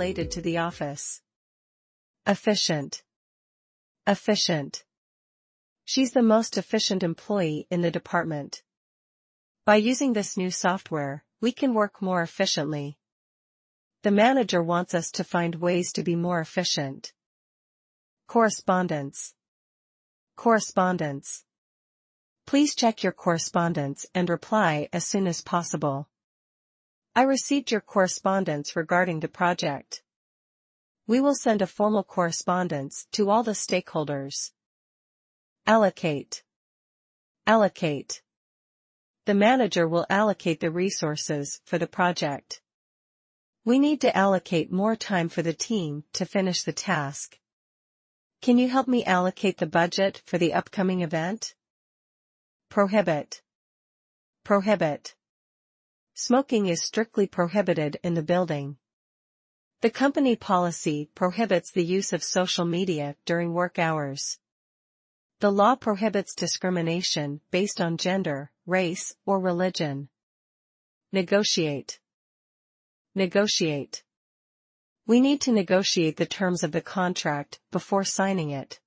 related to the office. Efficient. Efficient. She's the most efficient employee in the department. By using this new software, we can work more efficiently. The manager wants us to find ways to be more efficient. Correspondence. Correspondence. Please check your correspondence and reply as soon as possible. I received your correspondence regarding the project. We will send a formal correspondence to all the stakeholders. Allocate. Allocate. The manager will allocate the resources for the project. We need to allocate more time for the team to finish the task. Can you help me allocate the budget for the upcoming event? Prohibit. Prohibit. Smoking is strictly prohibited in the building. The company policy prohibits the use of social media during work hours. The law prohibits discrimination based on gender, race, or religion. Negotiate. Negotiate. We need to negotiate the terms of the contract before signing it.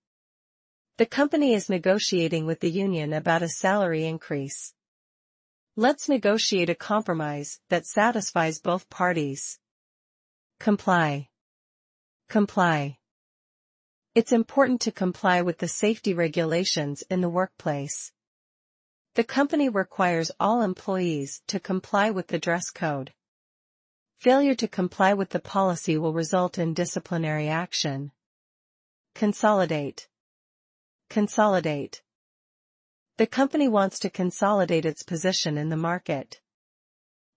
The company is negotiating with the union about a salary increase. Let's negotiate a compromise that satisfies both parties. Comply. Comply. It's important to comply with the safety regulations in the workplace. The company requires all employees to comply with the dress code. Failure to comply with the policy will result in disciplinary action. Consolidate. Consolidate. The company wants to consolidate its position in the market.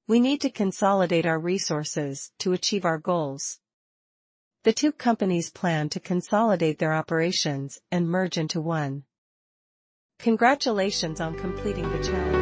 We need to consolidate our resources to achieve our goals. The two companies plan to consolidate their operations and merge into one. Congratulations on completing the challenge.